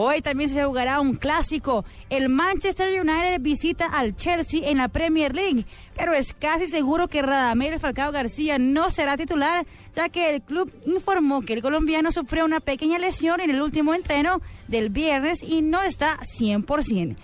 Hoy también se jugará un clásico. El Manchester United visita al Chelsea en la Premier League, pero es casi seguro que Radamel Falcao García no será titular, ya que el club informó que el colombiano sufrió una pequeña lesión en el último entreno del viernes y no está 100%.